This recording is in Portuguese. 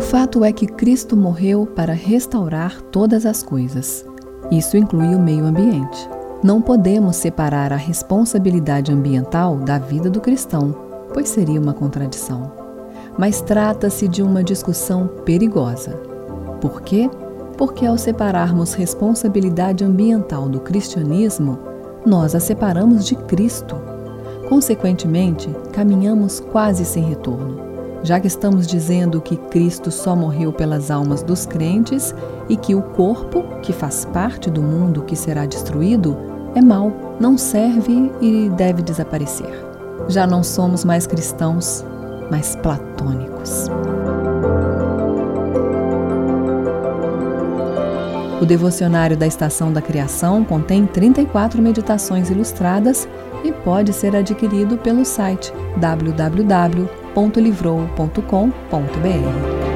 fato é que Cristo morreu para restaurar todas as coisas. Isso inclui o meio ambiente. Não podemos separar a responsabilidade ambiental da vida do cristão, pois seria uma contradição. Mas trata-se de uma discussão perigosa. Por quê? Porque ao separarmos responsabilidade ambiental do cristianismo, nós a separamos de Cristo. Consequentemente, caminhamos quase sem retorno, já que estamos dizendo que Cristo só morreu pelas almas dos crentes e que o corpo, que faz parte do mundo que será destruído, é mau, não serve e deve desaparecer. Já não somos mais cristãos, mas platônicos. O devocionário da Estação da Criação contém 34 meditações ilustradas e pode ser adquirido pelo site www.livrou.com.br.